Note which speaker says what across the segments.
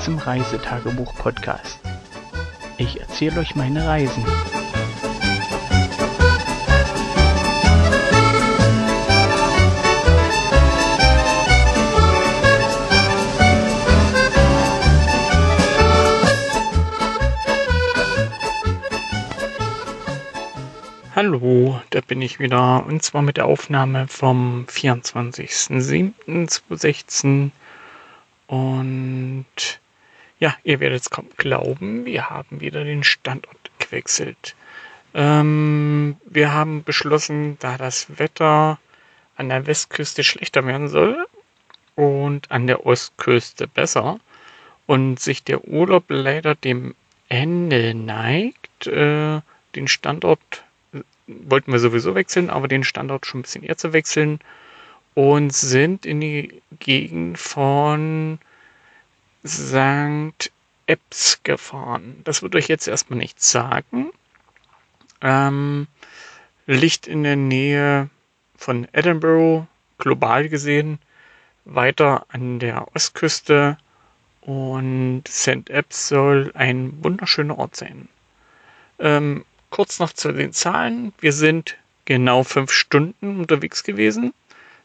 Speaker 1: Zum Reisetagebuch-Podcast. Ich erzähle euch meine Reisen. Hallo, da bin ich wieder und zwar mit der Aufnahme vom 24.07.2016 und ja, ihr werdet es kaum glauben, wir haben wieder den Standort gewechselt. Ähm, wir haben beschlossen, da das Wetter an der Westküste schlechter werden soll und an der Ostküste besser und sich der Urlaub leider dem Ende neigt, äh, den Standort wollten wir sowieso wechseln, aber den Standort schon ein bisschen eher zu wechseln und sind in die Gegend von St. Epps gefahren. Das wird euch jetzt erstmal nichts sagen. Ähm, liegt in der Nähe von Edinburgh, global gesehen, weiter an der Ostküste und St. Epps soll ein wunderschöner Ort sein. Ähm, kurz noch zu den Zahlen. Wir sind genau fünf Stunden unterwegs gewesen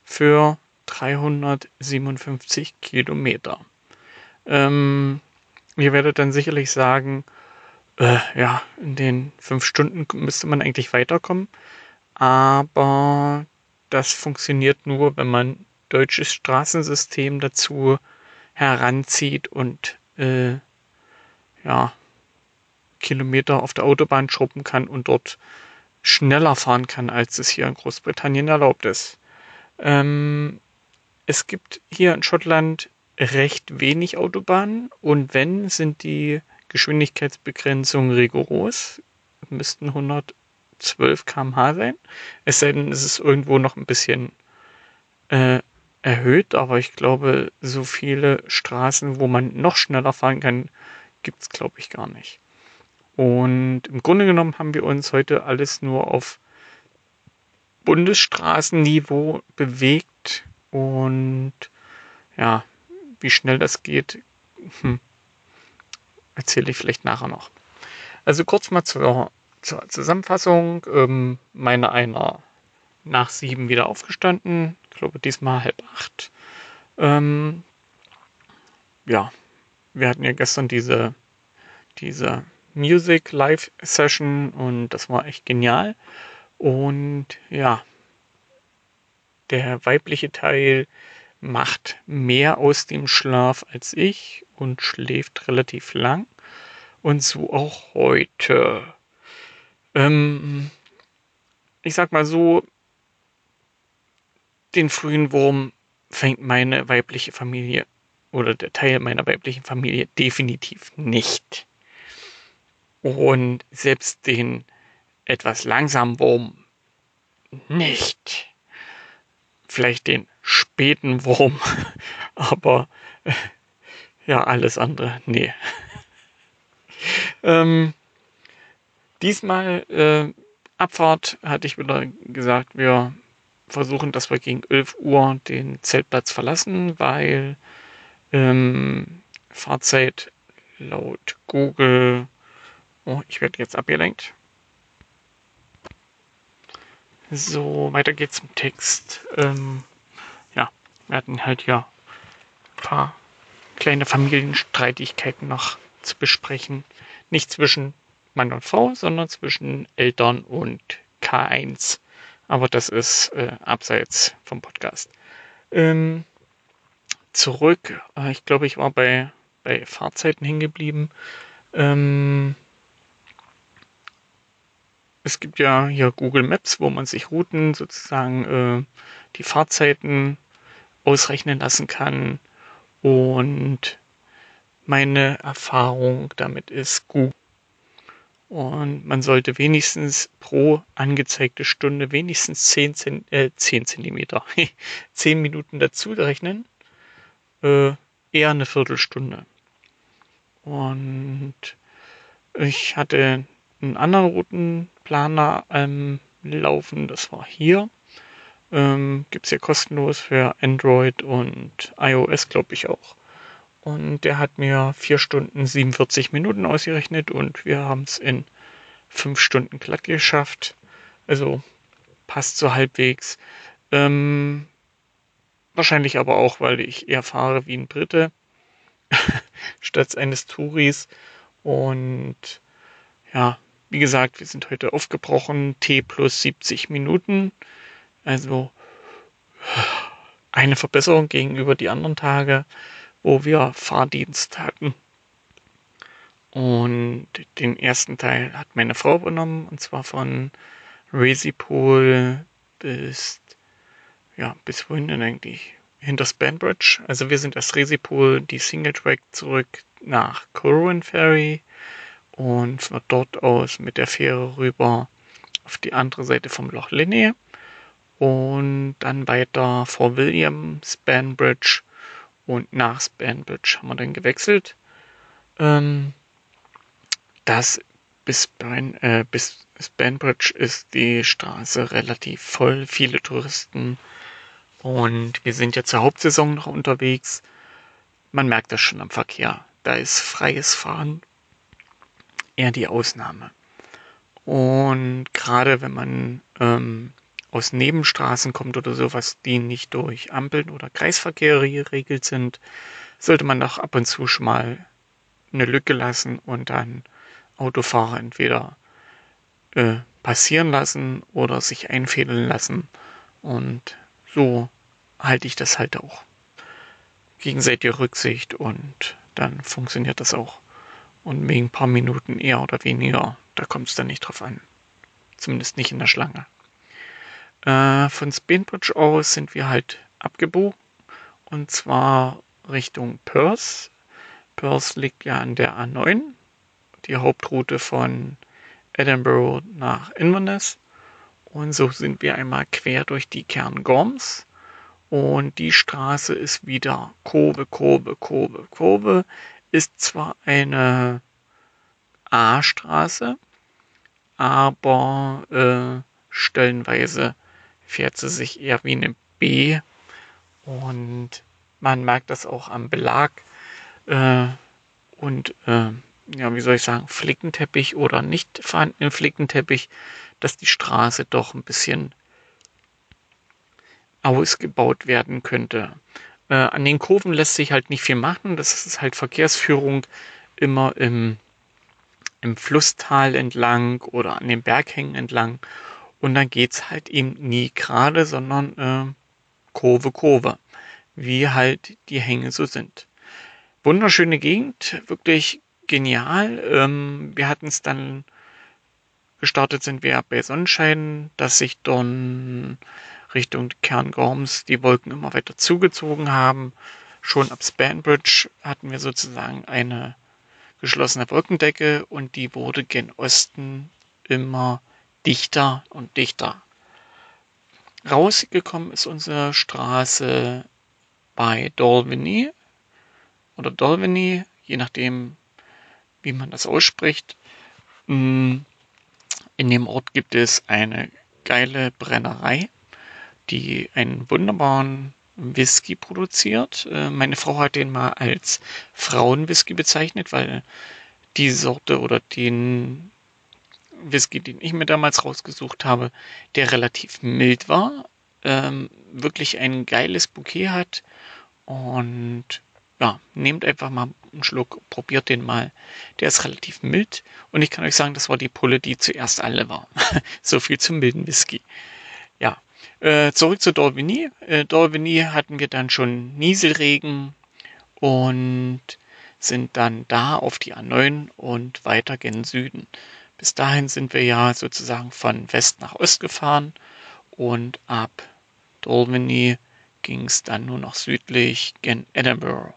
Speaker 1: für 357 Kilometer. Ähm, ihr werdet dann sicherlich sagen, äh, ja, in den fünf Stunden müsste man eigentlich weiterkommen. Aber das funktioniert nur, wenn man deutsches Straßensystem dazu heranzieht und äh, ja, Kilometer auf der Autobahn schrubben kann und dort schneller fahren kann, als es hier in Großbritannien erlaubt ist. Ähm, es gibt hier in Schottland recht wenig Autobahnen und wenn, sind die Geschwindigkeitsbegrenzungen rigoros, müssten 112 km/h sein. Es sei denn, es ist irgendwo noch ein bisschen äh, erhöht, aber ich glaube, so viele Straßen, wo man noch schneller fahren kann, gibt es, glaube ich, gar nicht. Und im Grunde genommen haben wir uns heute alles nur auf Bundesstraßenniveau bewegt und ja, wie schnell das geht, hm, erzähle ich vielleicht nachher noch. Also kurz mal zur, zur Zusammenfassung. Ähm, meine einer nach sieben wieder aufgestanden. Ich glaube diesmal halb acht. Ähm, ja, wir hatten ja gestern diese, diese Music Live Session und das war echt genial. Und ja, der weibliche Teil macht mehr aus dem Schlaf als ich und schläft relativ lang. Und so auch heute. Ähm, ich sag mal so, den frühen Wurm fängt meine weibliche Familie oder der Teil meiner weiblichen Familie definitiv nicht. Und selbst den etwas langsamen Wurm nicht. Vielleicht den späten Wurm, aber äh, ja, alles andere, nee. ähm, diesmal äh, Abfahrt hatte ich wieder gesagt, wir versuchen, dass wir gegen 11 Uhr den Zeltplatz verlassen, weil ähm, Fahrzeit laut Google Oh, ich werde jetzt abgelenkt. So, weiter geht's im Text. Ähm, wir hatten halt ja ein paar kleine Familienstreitigkeiten noch zu besprechen. Nicht zwischen Mann und Frau, sondern zwischen Eltern und K1. Aber das ist äh, abseits vom Podcast. Ähm, zurück, äh, ich glaube, ich war bei, bei Fahrzeiten hingeblieben. Ähm, es gibt ja hier Google Maps, wo man sich Routen sozusagen äh, die Fahrzeiten ausrechnen lassen kann. Und meine Erfahrung damit ist gut. Und man sollte wenigstens pro angezeigte Stunde wenigstens 10, Zent äh, 10 Zentimeter, 10 Minuten dazu rechnen. Äh, eher eine Viertelstunde. Und ich hatte einen anderen Routenplaner ähm, laufen. Das war hier. Ähm, Gibt es ja kostenlos für Android und iOS, glaube ich auch. und der hat mir 4 Stunden 47 Minuten ausgerechnet und wir haben es in 5 Stunden glatt geschafft. Also passt so halbwegs. Ähm, wahrscheinlich aber auch, weil ich eher fahre wie ein Brite statt eines Touris. Und ja, wie gesagt, wir sind heute aufgebrochen. T plus 70 Minuten. Also eine Verbesserung gegenüber die anderen Tage, wo wir Fahrdienst hatten. Und den ersten Teil hat meine Frau übernommen, und zwar von Resipool bis, ja, bis wohin denn eigentlich? Hinter Spanbridge. Also wir sind als Resipool die Single Track zurück nach Corwin Ferry und von dort aus mit der Fähre rüber auf die andere Seite vom Loch Linney und dann weiter vor William, Spanbridge und nach Spanbridge haben wir dann gewechselt. Ähm, das bis, Span, äh, bis Spanbridge ist die Straße relativ voll, viele Touristen und wir sind ja zur Hauptsaison noch unterwegs. Man merkt das schon am Verkehr. Da ist freies Fahren eher die Ausnahme. Und gerade wenn man ähm, aus Nebenstraßen kommt oder sowas, die nicht durch Ampeln oder Kreisverkehr geregelt sind, sollte man doch ab und zu schon mal eine Lücke lassen und dann Autofahrer entweder äh, passieren lassen oder sich einfädeln lassen. Und so halte ich das halt auch. Gegenseitige Rücksicht und dann funktioniert das auch. Und wegen ein paar Minuten eher oder weniger, da kommt es dann nicht drauf an. Zumindest nicht in der Schlange. Äh, von Spinbridge aus sind wir halt abgebogen und zwar Richtung Perth. Perth liegt ja an der A9, die Hauptroute von Edinburgh nach Inverness. Und so sind wir einmal quer durch die Cairngorms. Und die Straße ist wieder Kurve, Kurve, Kurve, Kurve. Ist zwar eine A-Straße, aber äh, stellenweise fährt sie sich eher wie eine B und man merkt das auch am Belag äh, und äh, ja, wie soll ich sagen, Flickenteppich oder nicht vorhandenen Flickenteppich, dass die Straße doch ein bisschen ausgebaut werden könnte. Äh, an den Kurven lässt sich halt nicht viel machen. Das ist halt Verkehrsführung immer im, im Flusstal entlang oder an den Berghängen entlang. Und dann geht's halt eben nie gerade, sondern äh, Kurve, Kurve, wie halt die Hänge so sind. Wunderschöne Gegend, wirklich genial. Ähm, wir hatten es dann gestartet sind wir bei Sonnenschein, dass sich dann Richtung Kerngorms die Wolken immer weiter zugezogen haben. Schon ab Spanbridge hatten wir sozusagen eine geschlossene Wolkendecke und die wurde gen Osten immer dichter und dichter. Rausgekommen ist unsere Straße bei Dolveny oder Dolveny, je nachdem, wie man das ausspricht. Mm, in dem Ort gibt es eine geile Brennerei, die einen wunderbaren Whisky produziert. Äh, meine Frau hat den mal als Frauenwhisky bezeichnet, weil die Sorte oder den Whisky, den ich mir damals rausgesucht habe, der relativ mild war, ähm, wirklich ein geiles Bouquet hat und ja, nehmt einfach mal einen Schluck, probiert den mal. Der ist relativ mild und ich kann euch sagen, das war die Pulle, die zuerst alle war. so viel zum milden Whisky. Ja, äh, zurück zu Dorvigny. Äh, Dorvigny hatten wir dann schon Nieselregen und sind dann da auf die A9 und weiter gen Süden. Bis dahin sind wir ja sozusagen von West nach Ost gefahren und ab Dolmany ging es dann nur noch südlich gen Edinburgh.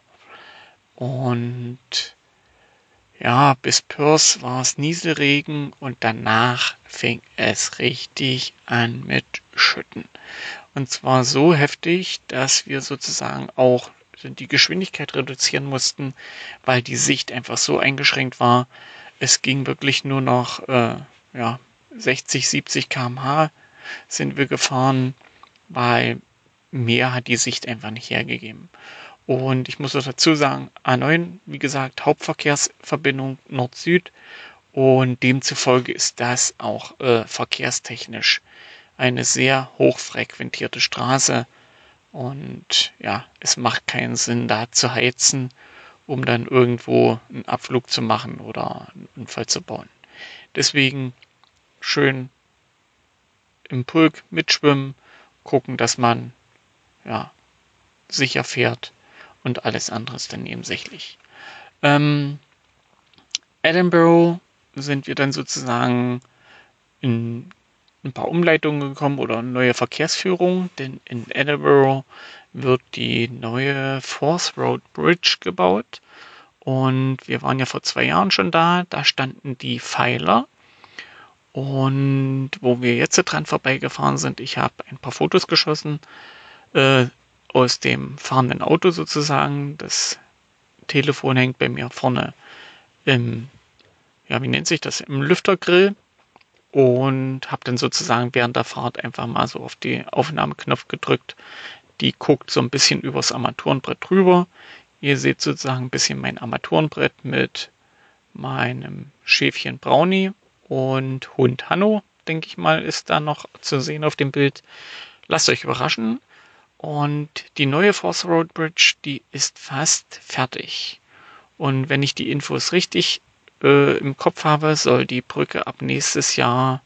Speaker 1: Und ja, bis Perth war es Nieselregen und danach fing es richtig an mit Schütten. Und zwar so heftig, dass wir sozusagen auch die Geschwindigkeit reduzieren mussten, weil die Sicht einfach so eingeschränkt war, es ging wirklich nur noch äh, ja, 60, 70 km/h sind wir gefahren, weil mehr hat die Sicht einfach nicht hergegeben. Und ich muss dazu sagen, A9, wie gesagt, Hauptverkehrsverbindung Nord-Süd. Und demzufolge ist das auch äh, verkehrstechnisch eine sehr hochfrequentierte Straße. Und ja, es macht keinen Sinn, da zu heizen, um dann irgendwo einen Abflug zu machen oder einen Unfall zu bauen. Deswegen schön im Pulk mitschwimmen, gucken, dass man ja, sicher fährt und alles andere ist dann nebensächlich. Ähm, Edinburgh sind wir dann sozusagen in ein paar Umleitungen gekommen oder neue Verkehrsführung, denn in Edinburgh wird die neue Forth Road Bridge gebaut. Und wir waren ja vor zwei Jahren schon da, da standen die Pfeiler. Und wo wir jetzt dran vorbeigefahren sind, ich habe ein paar Fotos geschossen äh, aus dem fahrenden Auto sozusagen. Das Telefon hängt bei mir vorne im, ja, wie nennt sich das, im Lüftergrill und habe dann sozusagen während der Fahrt einfach mal so auf die Aufnahmeknopf gedrückt. Die guckt so ein bisschen übers Armaturenbrett drüber. Ihr seht sozusagen ein bisschen mein Armaturenbrett mit meinem Schäfchen Brownie und Hund Hanno, denke ich mal, ist da noch zu sehen auf dem Bild. Lasst euch überraschen. Und die neue Force Road Bridge, die ist fast fertig. Und wenn ich die Infos richtig äh, im Kopf habe, soll die Brücke ab nächstes Jahr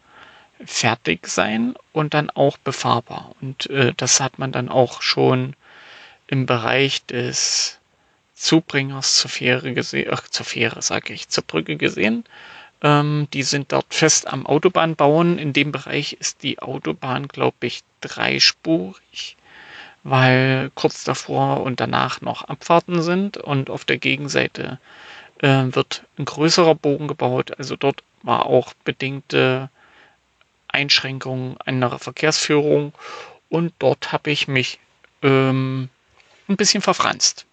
Speaker 1: fertig sein und dann auch befahrbar. Und äh, das hat man dann auch schon im Bereich des Zubringers zur Fähre gesehen, ach, zur Fähre sage ich, zur Brücke gesehen. Ähm, die sind dort fest am Autobahnbauen. In dem Bereich ist die Autobahn, glaube ich, dreispurig weil kurz davor und danach noch Abfahrten sind und auf der Gegenseite äh, wird ein größerer Bogen gebaut. Also dort war auch bedingte Einschränkungen anderer Verkehrsführung und dort habe ich mich ähm, ein bisschen verfranst.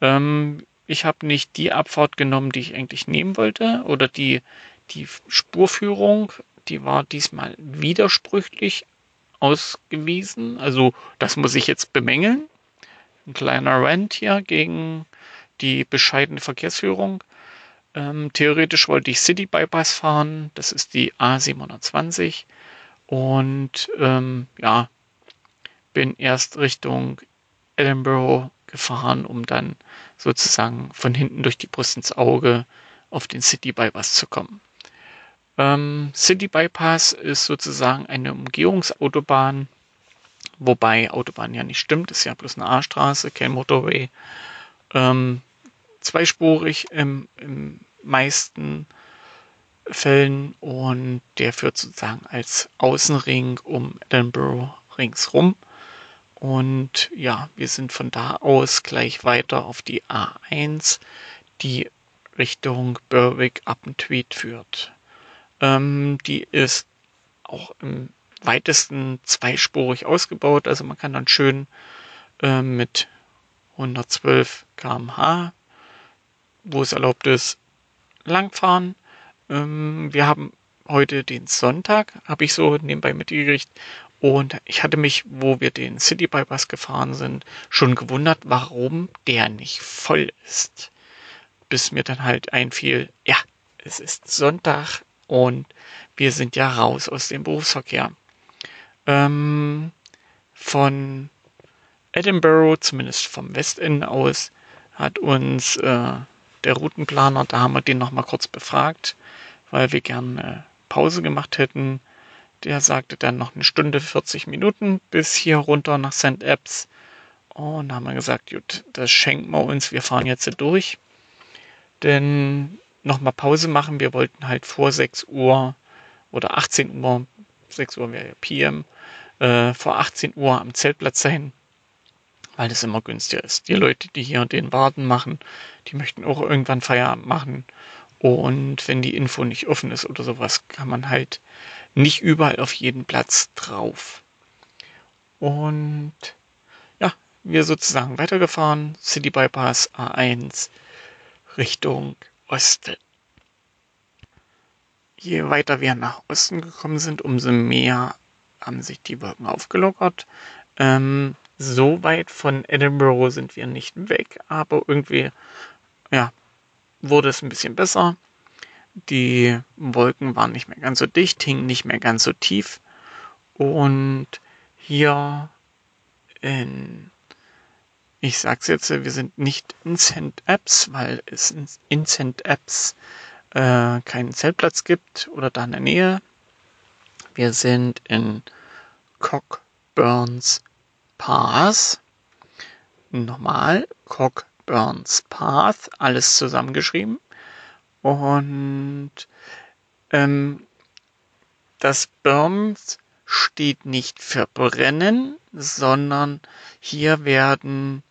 Speaker 1: Ähm, ich habe nicht die Abfahrt genommen, die ich eigentlich nehmen wollte oder die, die Spurführung, die war diesmal widersprüchlich ausgewiesen. Also das muss ich jetzt bemängeln. Ein kleiner Rant hier gegen die bescheidene Verkehrsführung. Ähm, theoretisch wollte ich City Bypass fahren. Das ist die A720. Und ähm, ja, bin erst Richtung Edinburgh gefahren, um dann sozusagen von hinten durch die Brust ins Auge auf den City Bypass zu kommen. Ähm, City Bypass ist sozusagen eine Umgehungsautobahn, wobei Autobahn ja nicht stimmt, ist ja bloß eine A-Straße, kein Motorway. Ähm, zweispurig im, im meisten Fällen und der führt sozusagen als Außenring um Edinburgh ringsrum. Und ja, wir sind von da aus gleich weiter auf die A1, die Richtung Berwick Appentweed führt. Ähm, die ist auch im weitesten zweispurig ausgebaut. Also man kann dann schön äh, mit 112 km/h, wo es erlaubt ist, langfahren. Ähm, wir haben heute den Sonntag, habe ich so nebenbei mitgekriegt. Und ich hatte mich, wo wir den City Bypass gefahren sind, schon gewundert, warum der nicht voll ist. Bis mir dann halt einfiel, ja, es ist Sonntag, und wir sind ja raus aus dem Berufsverkehr. Ähm, von Edinburgh, zumindest vom Westend aus, hat uns äh, der Routenplaner, da haben wir den nochmal kurz befragt, weil wir gerne Pause gemacht hätten. Der sagte dann noch eine Stunde 40 Minuten bis hier runter nach St. Epps. Und da haben wir gesagt, gut, das schenken wir uns, wir fahren jetzt durch. Denn nochmal Pause machen. Wir wollten halt vor 6 Uhr oder 18 Uhr, 6 Uhr wäre ja PM, äh, vor 18 Uhr am Zeltplatz sein, weil das immer günstiger ist. Die Leute, die hier den Warten machen, die möchten auch irgendwann Feierabend machen. Und wenn die Info nicht offen ist oder sowas, kann man halt nicht überall auf jeden Platz drauf. Und ja, wir sozusagen weitergefahren, City Bypass A1 Richtung Osten. Je weiter wir nach Osten gekommen sind, umso mehr haben sich die Wolken aufgelockert. Ähm, so weit von Edinburgh sind wir nicht weg, aber irgendwie, ja, wurde es ein bisschen besser. Die Wolken waren nicht mehr ganz so dicht, hingen nicht mehr ganz so tief. Und hier in, ich sag's jetzt, wir sind nicht in St. Apps, weil es in St. Apps äh, keinen Zeltplatz gibt oder da in der Nähe. Wir sind in Cockburns Path. Nochmal Cockburns Path, alles zusammengeschrieben. Und ähm, das Burns steht nicht für brennen, sondern hier werden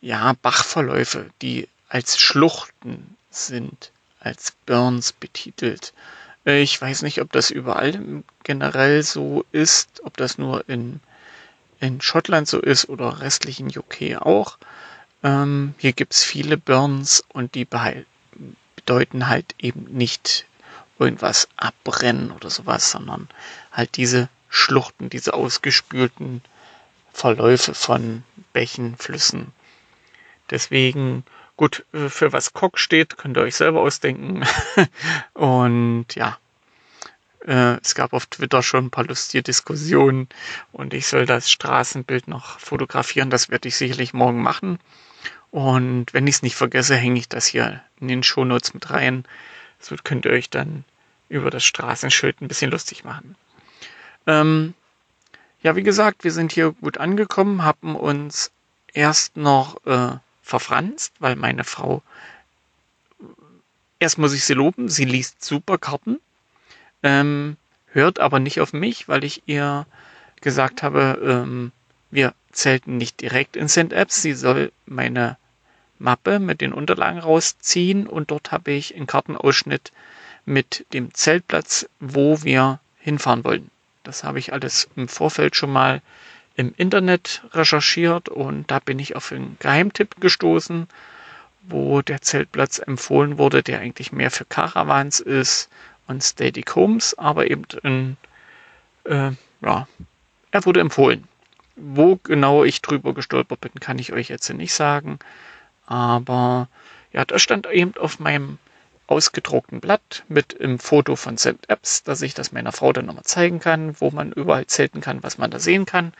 Speaker 1: ja Bachverläufe, die als Schluchten sind, als Burns betitelt. Äh, ich weiß nicht, ob das überall generell so ist, ob das nur in, in Schottland so ist oder restlichen UK auch. Ähm, hier es viele Burns und die bedeuten halt eben nicht irgendwas abbrennen oder sowas, sondern halt diese Schluchten, diese ausgespülten Verläufe von Bächen, Flüssen. Deswegen, gut, äh, für was Cock steht, könnt ihr euch selber ausdenken. und ja, äh, es gab auf Twitter schon ein paar lustige Diskussionen und ich soll das Straßenbild noch fotografieren. Das werde ich sicherlich morgen machen. Und wenn ich es nicht vergesse, hänge ich das hier in den Shownotes mit rein. So könnt ihr euch dann über das Straßenschild ein bisschen lustig machen. Ähm, ja, wie gesagt, wir sind hier gut angekommen, haben uns erst noch äh, verfranst, weil meine Frau, erst muss ich sie loben, sie liest super Karten, ähm, hört aber nicht auf mich, weil ich ihr gesagt habe, ähm, wir zelten nicht direkt in St. Apps, sie soll meine Mappe mit den Unterlagen rausziehen und dort habe ich einen Kartenausschnitt mit dem Zeltplatz, wo wir hinfahren wollen. Das habe ich alles im Vorfeld schon mal im Internet recherchiert und da bin ich auf einen Geheimtipp gestoßen, wo der Zeltplatz empfohlen wurde, der eigentlich mehr für Caravans ist und Static Homes, aber eben in, äh, ja, er wurde empfohlen. Wo genau ich drüber gestolpert bin, kann ich euch jetzt nicht sagen. Aber ja, da stand eben auf meinem ausgedruckten Blatt mit einem Foto von St. Apps, dass ich das meiner Frau dann nochmal zeigen kann, wo man überall zelten kann, was man da sehen kann,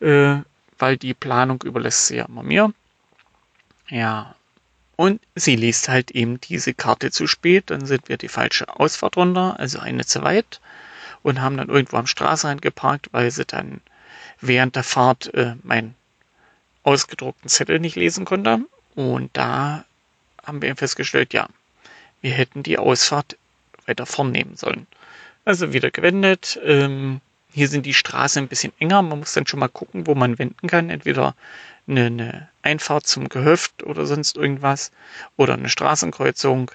Speaker 1: äh, weil die Planung überlässt sie ja immer mir. Ja, und sie liest halt eben diese Karte zu spät, dann sind wir die falsche Ausfahrt runter, also eine zu weit und haben dann irgendwo am Straßenrand geparkt, weil sie dann während der Fahrt äh, meinen ausgedruckten Zettel nicht lesen konnte. Und da haben wir festgestellt, ja, wir hätten die Ausfahrt weiter vorn nehmen sollen. Also wieder gewendet. Ähm, hier sind die Straßen ein bisschen enger. Man muss dann schon mal gucken, wo man wenden kann. Entweder eine, eine Einfahrt zum Gehöft oder sonst irgendwas oder eine Straßenkreuzung.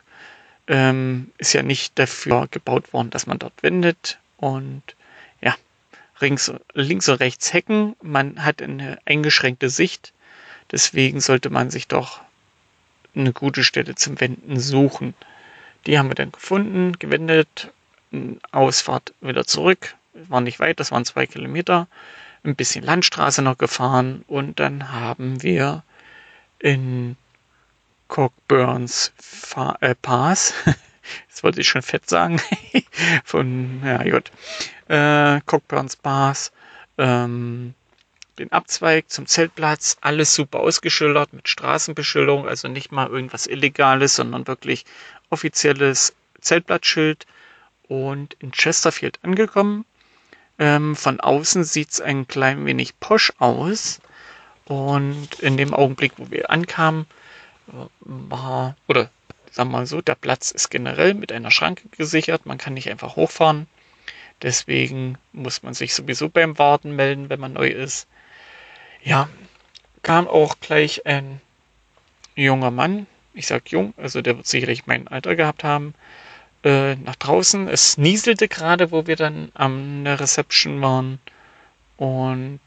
Speaker 1: Ähm, ist ja nicht dafür gebaut worden, dass man dort wendet. Und ja, rings, links und rechts Hecken. Man hat eine eingeschränkte Sicht. Deswegen sollte man sich doch eine gute Stelle zum Wenden suchen. Die haben wir dann gefunden, gewendet, Ausfahrt wieder zurück. War nicht weit, das waren zwei Kilometer. Ein bisschen Landstraße noch gefahren und dann haben wir in Cockburns Fa äh, Pass, jetzt wollte ich schon fett sagen, von, ja gut, äh, Cockburns Pass, ähm, den Abzweig zum Zeltplatz, alles super ausgeschildert mit Straßenbeschilderung, also nicht mal irgendwas Illegales, sondern wirklich offizielles Zeltplatzschild und in Chesterfield angekommen. Ähm, von außen sieht es ein klein wenig posch aus. Und in dem Augenblick, wo wir ankamen, war, oder sagen wir mal so, der Platz ist generell mit einer Schranke gesichert. Man kann nicht einfach hochfahren. Deswegen muss man sich sowieso beim Warten melden, wenn man neu ist. Ja, kam auch gleich ein junger Mann, ich sag jung, also der wird sicherlich mein Alter gehabt haben, äh, nach draußen. Es nieselte gerade, wo wir dann am der Reception waren. Und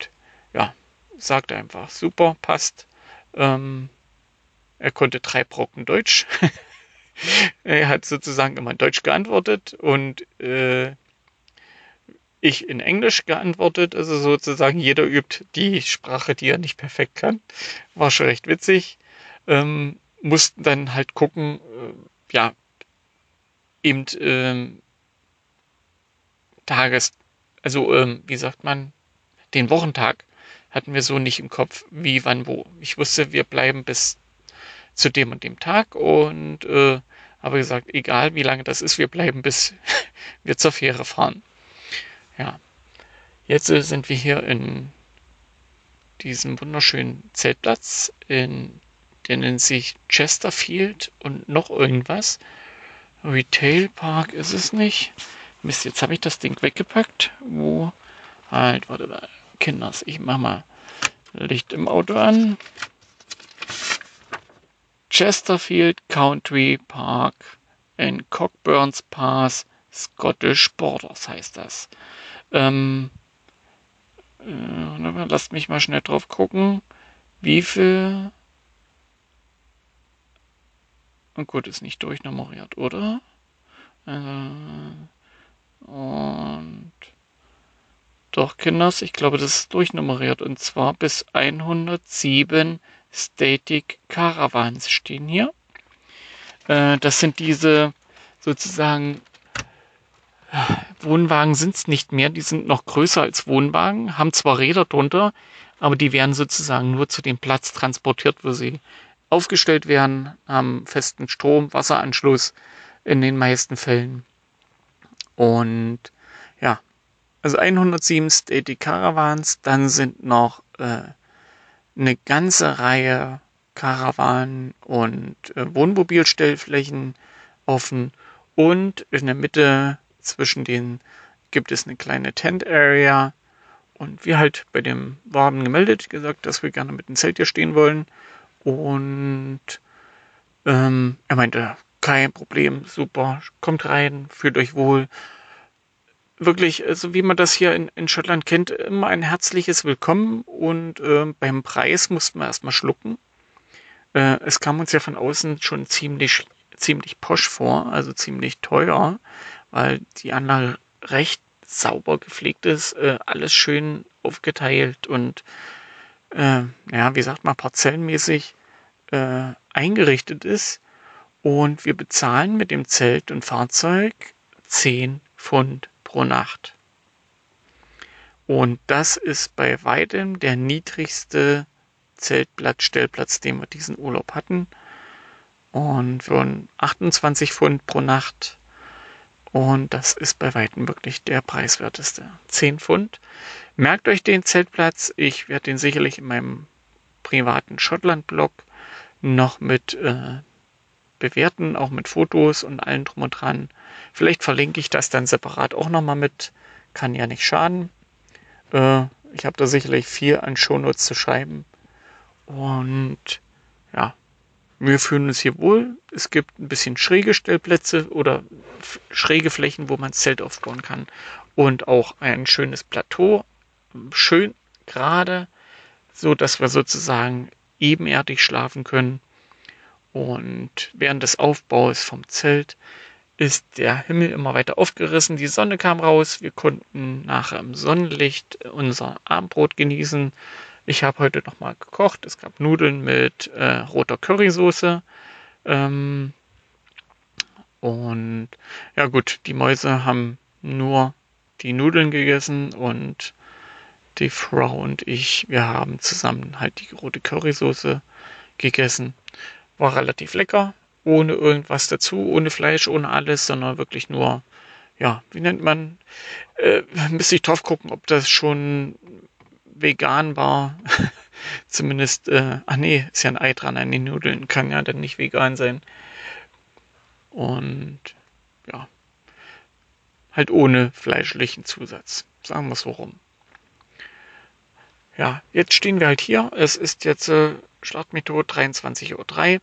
Speaker 1: ja, sagte einfach, super, passt. Ähm, er konnte drei Brocken Deutsch. er hat sozusagen immer in Deutsch geantwortet und äh, ich in Englisch geantwortet, also sozusagen jeder übt die Sprache, die er nicht perfekt kann. War schon recht witzig. Ähm, mussten dann halt gucken, äh, ja, eben ähm, Tages, also ähm, wie sagt man, den Wochentag hatten wir so nicht im Kopf, wie, wann, wo. Ich wusste, wir bleiben bis zu dem und dem Tag und äh, habe gesagt, egal wie lange das ist, wir bleiben bis wir zur Fähre fahren. Ja, jetzt äh, sind wir hier in diesem wunderschönen Zeltplatz, in, der nennt sich Chesterfield und noch irgendwas. Retail Park ist es nicht. Mist, jetzt habe ich das Ding weggepackt. Wo? Halt, warte mal. Kinders, ich mach mal Licht im Auto an. Chesterfield Country Park in Cockburns Pass, Scottish Borders heißt das. Ähm, äh, lasst mich mal schnell drauf gucken, wie viel. Und gut, ist nicht durchnummeriert, oder? Äh, und doch, Kinders, ich glaube, das ist durchnummeriert. Und zwar bis 107 Static Caravans stehen hier. Äh, das sind diese sozusagen Wohnwagen sind es nicht mehr, die sind noch größer als Wohnwagen, haben zwar Räder drunter, aber die werden sozusagen nur zu dem Platz transportiert, wo sie aufgestellt werden, haben festen Strom, Wasseranschluss in den meisten Fällen. Und ja, also 107 Static Caravans, dann sind noch äh, eine ganze Reihe Karawanen und äh, Wohnmobilstellflächen offen. Und in der Mitte zwischen denen gibt es eine kleine Tent Area. Und wir halt bei dem Wagen gemeldet gesagt, dass wir gerne mit dem Zelt hier stehen wollen und ähm, er meinte, kein Problem, super, kommt rein, fühlt euch wohl wirklich, so also wie man das hier in, in Schottland kennt, immer ein herzliches Willkommen und äh, beim Preis mussten wir erstmal schlucken. Äh, es kam uns ja von außen schon ziemlich, ziemlich posch vor, also ziemlich teuer, weil die Anlage recht sauber gepflegt ist, äh, alles schön aufgeteilt und äh, ja, wie sagt man, parzellenmäßig äh, eingerichtet ist. Und wir bezahlen mit dem Zelt und Fahrzeug 10 Pfund pro Nacht. Und das ist bei weitem der niedrigste Zeltplatz, Stellplatz, den wir diesen Urlaub hatten. Und für 28 Pfund pro Nacht. Und das ist bei weitem wirklich der preiswerteste. 10 Pfund. Merkt euch den Zeltplatz. Ich werde den sicherlich in meinem privaten Schottland-Blog noch mit äh, bewerten, auch mit Fotos und allem drum und dran. Vielleicht verlinke ich das dann separat auch nochmal mit. Kann ja nicht schaden. Äh, ich habe da sicherlich viel an Shownotes zu schreiben. Und ja, wir fühlen uns hier wohl. Es gibt ein bisschen schräge Stellplätze oder schräge Flächen, wo man Zelt aufbauen kann. Und auch ein schönes Plateau. Schön gerade, so dass wir sozusagen ebenerdig schlafen können. Und während des Aufbaus vom Zelt ist der Himmel immer weiter aufgerissen. Die Sonne kam raus. Wir konnten nachher im Sonnenlicht unser Abendbrot genießen. Ich habe heute nochmal gekocht. Es gab Nudeln mit äh, roter Currysoße. Ähm, und ja gut, die Mäuse haben nur die Nudeln gegessen und die Frau und ich, wir haben zusammen halt die rote Currysoße gegessen. War relativ lecker, ohne irgendwas dazu, ohne Fleisch, ohne alles, sondern wirklich nur, ja, wie nennt man, äh, müsste ich drauf gucken, ob das schon vegan war. Zumindest, äh, ach nee, ist ja ein Ei dran an den Nudeln, kann ja dann nicht vegan sein. Und ja, halt ohne fleischlichen Zusatz. Sagen wir es so rum. Ja, jetzt stehen wir halt hier. Es ist jetzt äh, tot, 23.03 Uhr.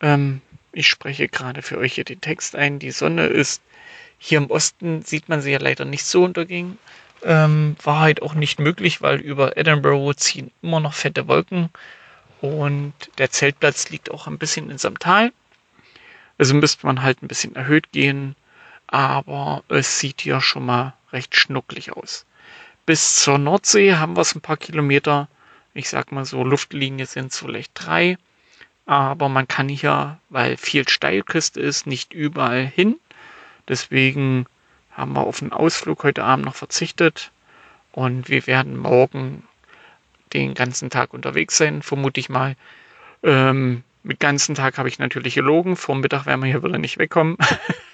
Speaker 1: Ähm, ich spreche gerade für euch hier den Text ein. Die Sonne ist hier im Osten, sieht man sie ja leider nicht so untergehen. Ähm, war halt auch nicht möglich, weil über Edinburgh ziehen immer noch fette Wolken und der Zeltplatz liegt auch ein bisschen in seinem Tal. Also müsste man halt ein bisschen erhöht gehen, aber es sieht ja schon mal recht schnucklig aus. Bis zur Nordsee haben wir es ein paar Kilometer. Ich sag mal so, Luftlinie sind es vielleicht drei. Aber man kann hier, weil viel Steilküste ist, nicht überall hin. Deswegen haben wir auf den Ausflug heute Abend noch verzichtet. Und wir werden morgen den ganzen Tag unterwegs sein, vermute ich mal. Ähm, mit ganzen Tag habe ich natürlich gelogen. Vor Mittag werden wir hier wieder nicht wegkommen.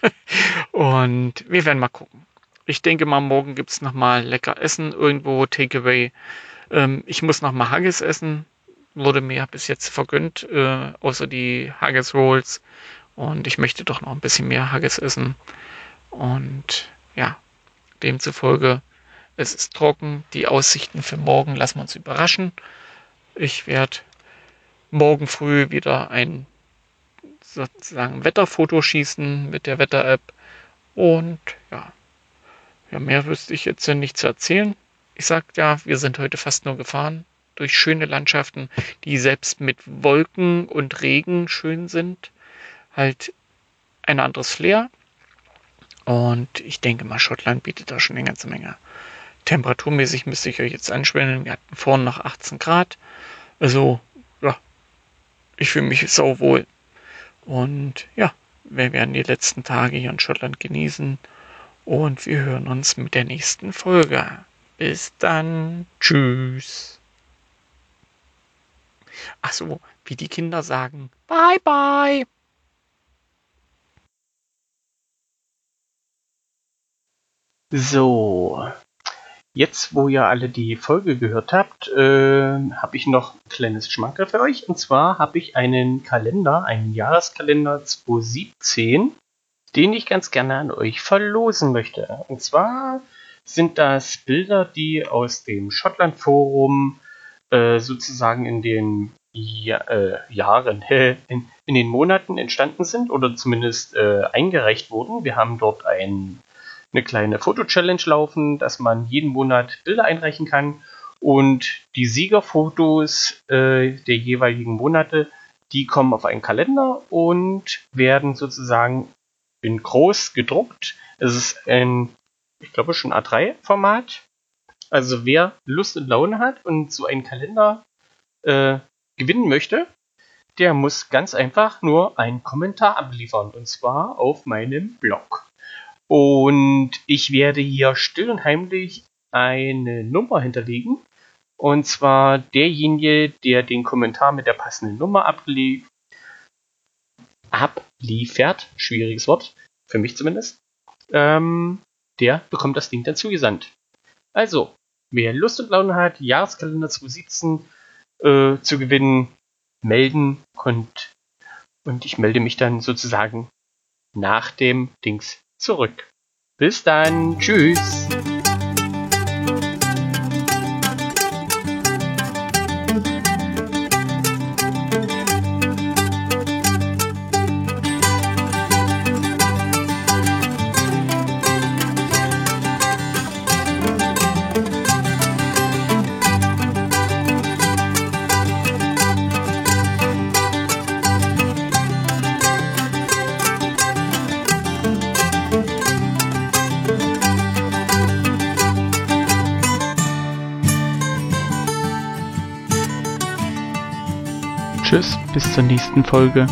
Speaker 1: und wir werden mal gucken. Ich denke mal, morgen gibt es nochmal lecker Essen irgendwo, Takeaway. Ähm, ich muss nochmal Haggis essen. Wurde mir bis jetzt vergönnt, äh, außer die Haggis Rolls. Und ich möchte doch noch ein bisschen mehr Haggis essen. Und ja, demzufolge, es ist trocken. Die Aussichten für morgen lassen wir uns überraschen. Ich werde morgen früh wieder ein sozusagen Wetterfoto schießen mit der Wetter-App. Und ja, ja, mehr wüsste ich jetzt nicht zu erzählen. Ich sag ja, wir sind heute fast nur gefahren durch schöne Landschaften, die selbst mit Wolken und Regen schön sind. Halt ein anderes Flair. Und ich denke mal, Schottland bietet da schon eine ganze Menge. Temperaturmäßig müsste ich euch jetzt anschwellen. Wir hatten vorhin noch 18 Grad. Also, ja, ich fühle mich sauwohl. Und ja, wir werden die letzten Tage hier in Schottland genießen. Und wir hören uns mit der nächsten Folge. Bis dann. Tschüss. Ach so, wie die Kinder sagen. Bye, bye.
Speaker 2: So, jetzt wo ihr alle die Folge gehört habt, äh, habe ich noch ein kleines Schmankerl für euch. Und zwar habe ich einen Kalender, einen Jahreskalender 2017 den ich ganz gerne an euch verlosen möchte. Und zwar sind das Bilder, die aus dem Schottland-Forum äh, sozusagen in den ja, äh, Jahren, in, in, den Monaten entstanden sind oder zumindest äh, eingereicht wurden. Wir haben dort ein, eine kleine Foto-Challenge laufen, dass man jeden Monat Bilder einreichen kann und die Siegerfotos äh, der jeweiligen Monate, die kommen auf einen Kalender und werden sozusagen in groß gedruckt. Es ist ein, ich glaube schon A3-Format. Also wer Lust und Laune hat und so einen Kalender äh, gewinnen möchte, der muss ganz einfach nur einen Kommentar abliefern. Und zwar auf meinem Blog. Und ich werde hier still und heimlich eine Nummer hinterlegen. Und zwar derjenige, der den Kommentar mit der passenden Nummer abliefert, abliefert, schwieriges Wort, für mich zumindest, ähm, der bekommt das Ding dann zugesandt. Also, wer Lust und Laune hat, Jahreskalender 2017 äh, zu gewinnen, melden und, und ich melde mich dann sozusagen nach dem Dings zurück. Bis dann, tschüss!
Speaker 1: Zur nächsten Folge.